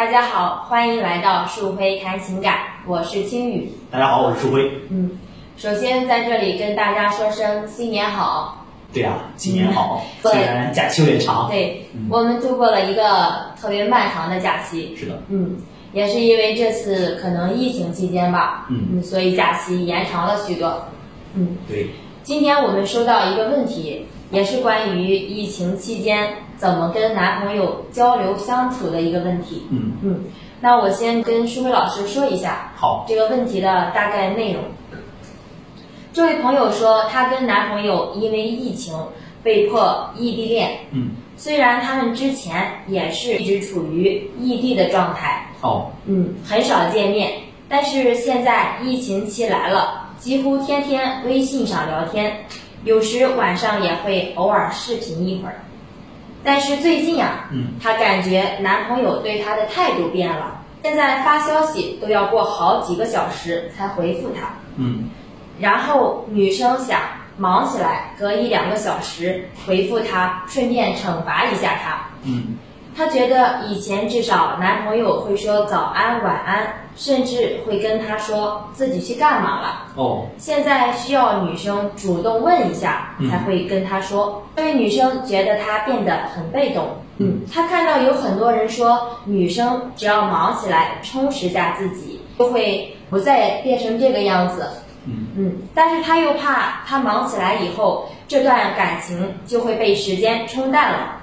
大家好，欢迎来到树辉谈情感，我是青雨。大家好，我是树辉。嗯，首先在这里跟大家说声新年好。对呀、新年好。对虽然假期有点长。对，嗯我们度过了一个特别漫长的假期。是的。嗯，也是因为这次可能疫情期间吧，嗯所以假期延长了许多。嗯，对。今天我们收到一个问题，也是关于疫情期间怎么跟男朋友交流相处的一个问题。嗯，嗯，那我先跟舒辉老师说一下好。这个问题的大概内容。这位朋友说，她跟男朋友因为疫情被迫异地恋，嗯。虽然他们之前也是一直处于异地的状态，哦。嗯，很少见面，但是现在疫情期来了，几乎天天微信上聊天，有时晚上也会偶尔视频一会儿。但是最近啊，嗯，她感觉男朋友对她的态度变了，现在发消息都要过好几个小时才回复她，嗯。然后女生想忙起来，隔一两个小时回复他，顺便惩罚一下他。嗯。她觉得以前至少男朋友会说早安晚安，甚至会跟他说自己去干嘛了。哦。现在需要女生主动问一下嗯才会跟他说。这位女生觉得他变得很被动。嗯，她看到有很多人说，女生只要忙起来，充实下自己，就会不再变成这个样子。嗯嗯，但是她又怕她忙起来以后，这段感情就会被时间冲淡了。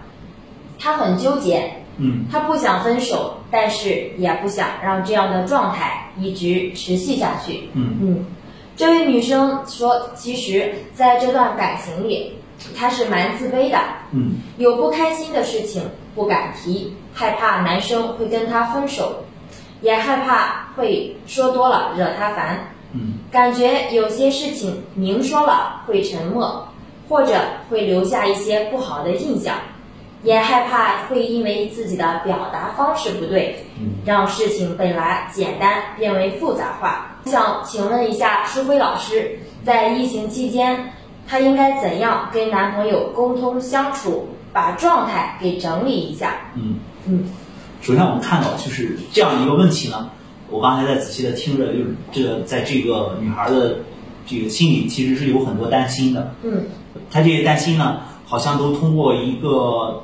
她很纠结，嗯。她不想分手，但是也不想让这样的状态一直持续下去。嗯。嗯，这位女生说，其实在这段感情里，她是蛮自卑的，嗯。有不开心的事情不敢提，害怕男生会跟她分手，也害怕会说多了惹她烦。嗯。感觉有些事情明说了会沉默，或者会留下一些不好的印象，也害怕会因为自己的表达方式不对，嗯让事情本来简单变为复杂化。想请问一下舒辉老师，在疫情期间，她应该怎样跟男朋友沟通相处，把状态给整理一下？嗯。嗯首先，我们看到就是这样一个问题呢。我刚才在仔细的听着，就是这个在这个女孩的这个心里，其实是有很多担心的。嗯她这些担心呢，好像都通过一个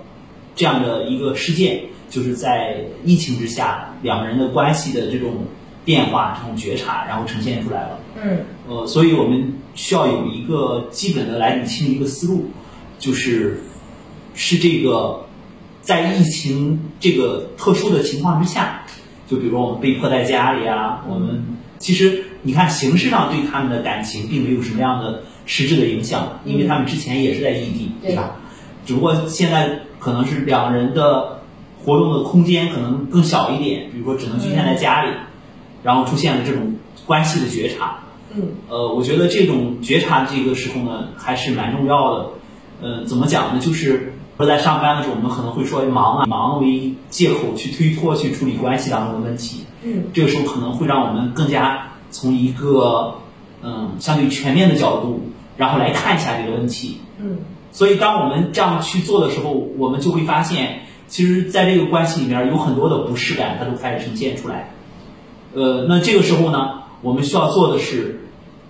这样的一个事件，就是在疫情之下两个人的关系的这种变化、这种觉察，然后呈现出来了。嗯呃，所以我们需要有一个基本的来理清一个思路，就是是这个在疫情这个特殊的情况之下，就比如说我们被迫在家里啊，我们其实你看形式上对他们的感情并没有什么样的实质的影响，因为他们之前也是在异地，对吧？只不过现在可能是两人的活动的空间可能更小一点，比如说只能局限在家里，然后出现了这种关系的觉察。嗯呃，我觉得这种觉察这个时候呢，还是蛮重要的。呃，怎么讲呢？就是说在上班的时候，我们可能会说忙啊，忙为借口去推脱去处理关系当中的问题。嗯这个时候可能会让我们更加从一个嗯相对全面的角度，然后来看一下这个问题。嗯所以，当我们这样去做的时候，我们就会发现，其实在这个关系里面有很多的不适感，它都开始呈现出来。呃，那这个时候呢，我们需要做的是，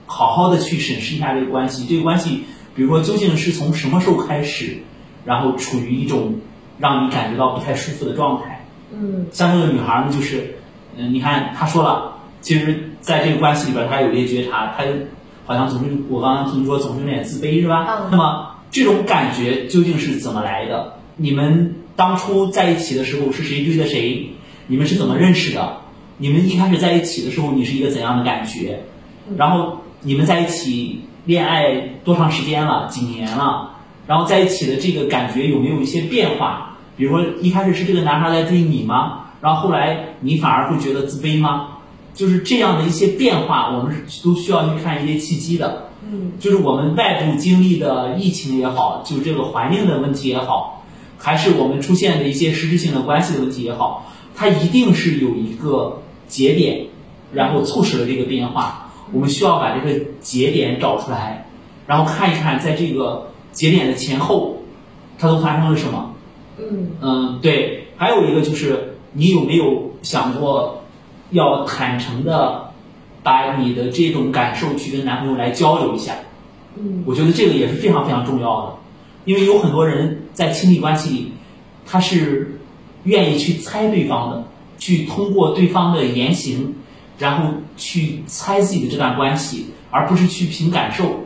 好好的去审视一下这个关系。这个关系，比如说究竟是从什么时候开始，然后处于一种让你感觉到不太舒服的状态。嗯像这个女孩呢，就是，嗯、你看她说了，其实在这个关系里边，她有一些觉察，她好像总是我刚刚听说总是有点自卑，是吧？嗯那么这种感觉究竟是怎么来的？你们当初在一起的时候是谁追的谁？你们是怎么认识的？你们一开始在一起的时候，你是一个怎样的感觉？然后你们在一起恋爱多长时间了？几年了？然后在一起的这个感觉有没有一些变化？比如说一开始是这个男孩在追你吗？然后后来你反而会觉得自卑吗？就是这样的一些变化，我们都需要去看一些契机的。嗯就是我们外部经历的疫情也好，就这个环境的问题也好，还是我们出现的一些实质性的关系的问题也好，它一定是有一个节点，然后促使了这个变化。我们需要把这个节点找出来，然后看一看在这个节点的前后，它都发生了什么。嗯嗯，对，还有一个就是你有没有想过要坦诚的把你的这种感受去跟男朋友来交流一下？嗯我觉得这个也是非常非常重要的，因为有很多人在亲密关系里，他是愿意去猜对方的，去通过对方的言行，然后去猜自己的这段关系，而不是去凭感受。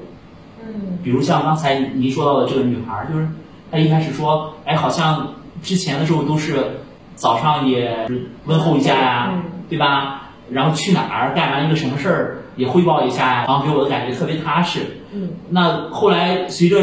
嗯比如像刚才您说到的这个女孩儿，就是她一开始说，哎，好像之前的时候都是早上也问候一下呀、嗯对吧？然后去哪儿干完一个什么事儿也汇报一下，然后给我的感觉特别踏实。嗯那后来随着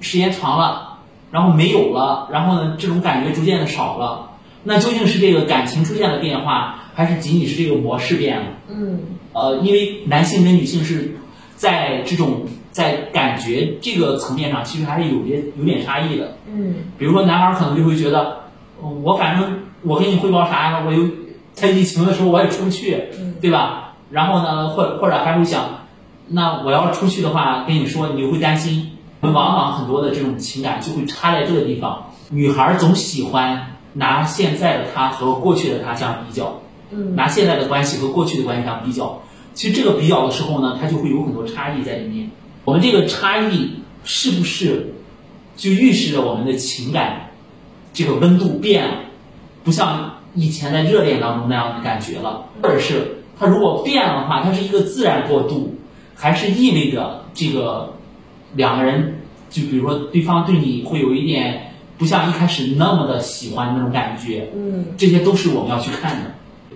时间长了，然后没有了，然后呢，这种感觉逐渐的少了。那究竟是这个感情出现了变化，还是仅仅是这个模式变了？嗯呃，因为男性跟女性是在这种在感觉这个层面上，其实还是有些有点差异的。嗯比如说，男孩可能就会觉得，呃我反正我跟你汇报啥呀，我有在疫情的时候我也出不去，嗯对吧？然后呢，或或者还会想，那我要出去的话，跟你说，你就会担心。我们往往很多的这种情感就会插在这个地方。女孩儿总喜欢拿现在的她和过去的她相比较，嗯拿现在的关系和过去的关系相比较。其实这个比较的时候呢，它就会有很多差异在里面。我们这个差异是不是就预示着我们的情感这个温度变了，不像以前在热恋当中那样的感觉了，或者是它如果变了的话，它是一个自然过渡，还是意味着这个两个人就比如说对方对你会有一点不像一开始那么的喜欢那种感觉，嗯这些都是我们要去看的，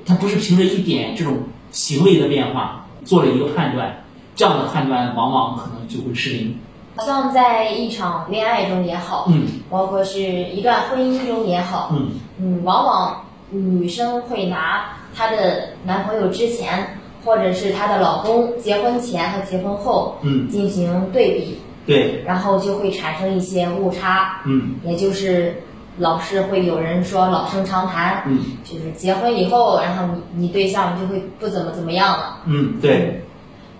它不是凭着一点这种行为的变化做了一个判断，这样的判断往往可能就会失灵。好像在一场恋爱中也好，嗯包括是一段婚姻中也好，嗯嗯，往往女生会拿她的男朋友之前，或者是她的老公结婚前和结婚后嗯，进行对比，对，然后就会产生一些误差，嗯。也就是老是会有人说老生常谈，嗯。就是结婚以后，然后你你对象就会不怎么怎么样了。嗯，对，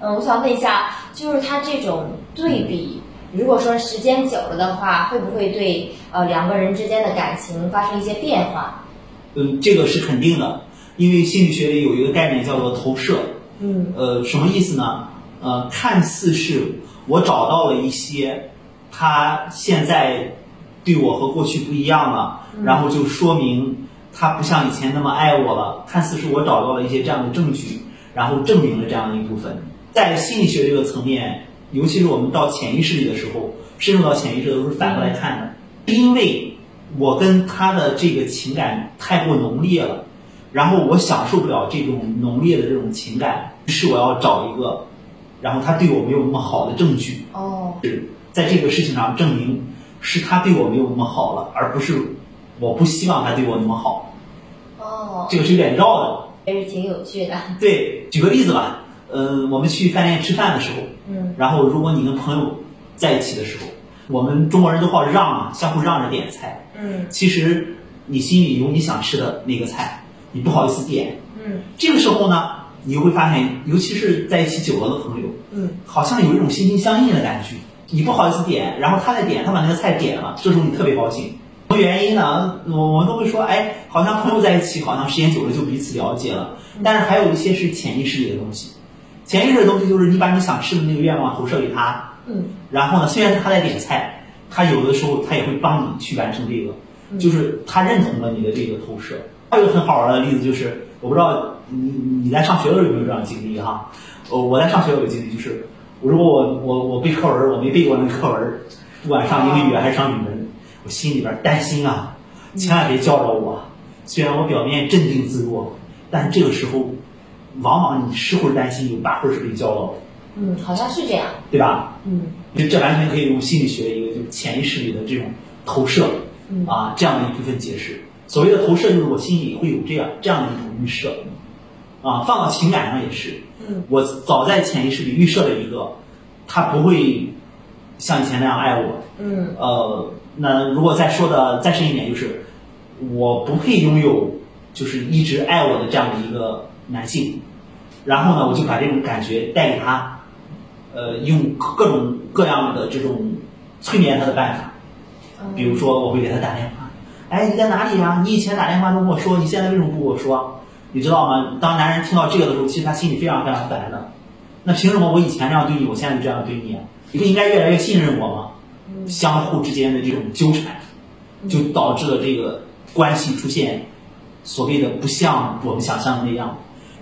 嗯，我想问一下，就是他这种对比，如果说时间久了的话，会不会对呃两个人之间的感情发生一些变化？嗯，这个是肯定的，因为心理学里有一个概念叫做投射，嗯呃，什么意思呢？呃，看似是我找到了一些他现在对我和过去不一样了，然后就说明他不像以前那么爱我了。看似是我找到了一些这样的证据，然后证明了这样的一部分。在心理学这个层面，尤其是我们到潜意识里的时候，深入到潜意识都是反过来看的，因为我跟他的这个情感太过浓烈了。然后我享受不了这种浓烈的这种情感，于是我要找一个，然后他对我没有那么好的证据，哦是在这个事情上证明是他对我没有那么好了，而不是我不希望他对我那么好。哦，这个是有点绕的。还是挺有趣的。对，举个例子吧，嗯、我们去饭店吃饭的时候，嗯然后如果你跟朋友在一起的时候，我们中国人都好让嘛，相互让着点菜。嗯其实你心里有你想吃的那个菜，你不好意思点，嗯这个时候呢，你就会发现，尤其是在一起久了的朋友，嗯好像有一种心心相印的感觉。你不好意思点，然后他在点，他把那个菜点了，这时候你特别高兴。什么原因呢？我我们都会说，哎，好像朋友在一起，好像时间久了就彼此了解了。但是还有一些是潜意识里的东西，潜意识的东西就是你把你想吃的那个愿望投射给他，嗯然后呢，虽然是他在点菜，他有的时候他也会帮你去完成这个，就是他认同了你的这个投射。还有一个很好玩的例子就是，我不知道你你在上学的时候有没有这样的经历哈？我我在上学有个经历，就是如果我我我背课文，我没背过那个课文，不管上英语还是上语文，我心里边担心啊，千万别叫着我。虽然我表面镇定自若，但是这个时候，往往你十会儿担心，有八会儿是被叫到的，嗯，好像是这样。对吧？嗯就这完全可以用心理学一个就是潜意识里的这种投射嗯啊这样的一部分解释。所谓的投射，就是我心里会有这样这样的一种预设啊，放到情感上也是。嗯我早在潜意识里预设了一个，他不会像以前那样爱我。嗯呃，那如果再说的再深一点，就是我不配拥有就是一直爱我的这样的一个男性。然后呢，我就把这种感觉带给他，呃，用各种各样的这种催眠他的办法，比如说我会给他打电话，哎，你在哪里呀？你以前打电话都跟我说，你现在为什么不跟我说？你知道吗？当男人听到这个的时候，其实他心里非常非常烦的。那凭什么我以前这样对你，我现在就这样对你？你不应该越来越信任我吗？相互之间的这种纠缠，就导致了这个关系出现所谓的不像我们想象的那样。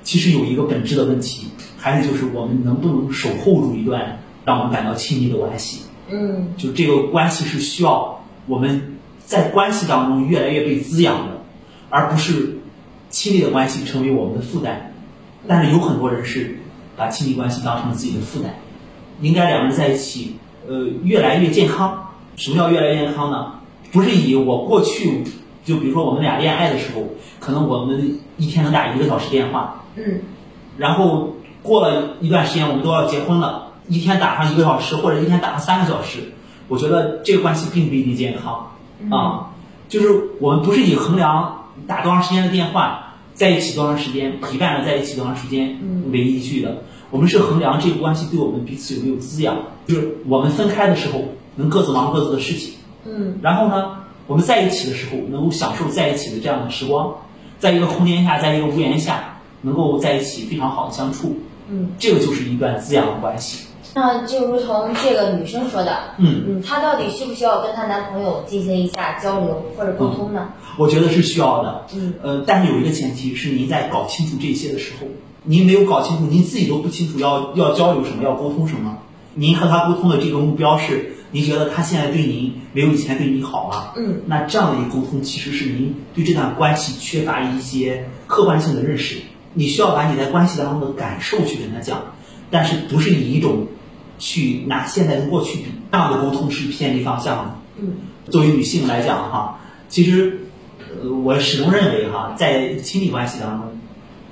其实有一个本质的问题，还是就是我们能不能守候住一段让我们感到亲密的关系？嗯，就这个关系是需要我们在关系当中越来越被滋养的，而不是亲密的关系成为我们的负担。但是有很多人是把亲密关系当成了自己的负担。应该两个人在一起，呃，越来越健康。什么叫越来越健康呢？不是以我过去，就比如说我们俩恋爱的时候，可能我们一天能打一个小时电话，嗯，然后过了一段时间，我们都要结婚了，一天打上一个小时，或者一天打上三个小时，我觉得这个关系并不一定健康啊。就是我们不是以衡量打多长时间的电话，在一起多长时间，陪伴着在一起多长时间为依据的，我们是衡量这个关系对我们彼此有没有滋养。就是我们分开的时候，能各自忙各自的事情，嗯，然后呢，我们在一起的时候，能够享受在一起的这样的时光，在一个空间下，在一个屋檐下，能够在一起非常好的相处，嗯，这个就是一段滋养的关系。那就如同这个女生说的，嗯嗯，她到底需不需要跟她男朋友进行一下交流或者沟通呢？我觉得是需要的，嗯，呃，但是有一个前提是您在搞清楚这些的时候，您没有搞清楚，您自己都不清楚要要交流什么，要沟通什么。您和他沟通的这个目标是，您觉得他现在对您没有以前对你好了，嗯，那这样的一个沟通其实是您对这段关系缺乏一些客观性的认识。你需要把你在关系当中的感受去跟他讲，但是不是以一种去拿现在跟过去比，这样的沟通是偏离方向的。嗯，作为女性来讲哈，其实，呃，我始终认为哈，在亲密关系当中，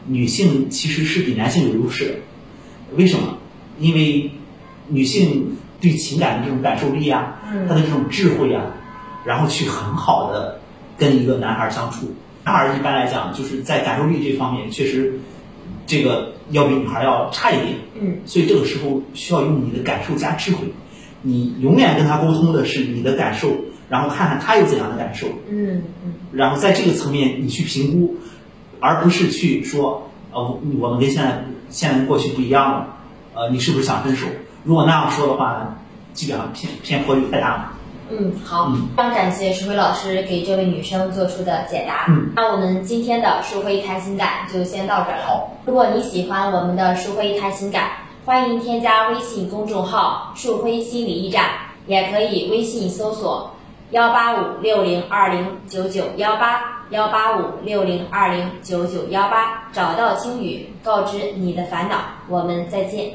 女性其实是比男性有优势的。为什么？因为女性对情感的这种感受力啊，嗯她的这种智慧啊，然后去很好的跟一个男孩相处。男孩一般来讲，就是在感受力这方面确实，这个要比女孩要差一点。嗯，所以这个时候需要用你的感受加智慧。你永远跟他沟通的是你的感受，然后看看他有怎样的感受，嗯嗯然后在这个层面你去评估，而不是去说，呃，我我们跟现在现在跟过去不一样了，呃，你是不是想分手？如果那样说的话，基本上偏偏颇就太大了。嗯，好，嗯非常感谢石辉老师给这位女生做出的解答。嗯，那我们今天的树辉谈情感就先到这儿了。好，如果你喜欢我们的树辉谈情感，欢迎添加微信公众号“树辉心理驿站”，也可以微信搜索幺八五六零二零九九幺八幺八五六零二零九九幺八，找到青雨，告知你的烦恼。我们再见。